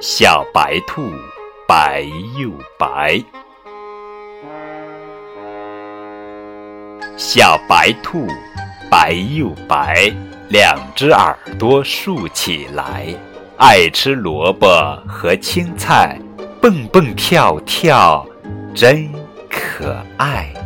小白兔白又白。小白兔白又白两只耳朵竖起来爱吃萝卜和青菜蹦蹦跳跳真可爱。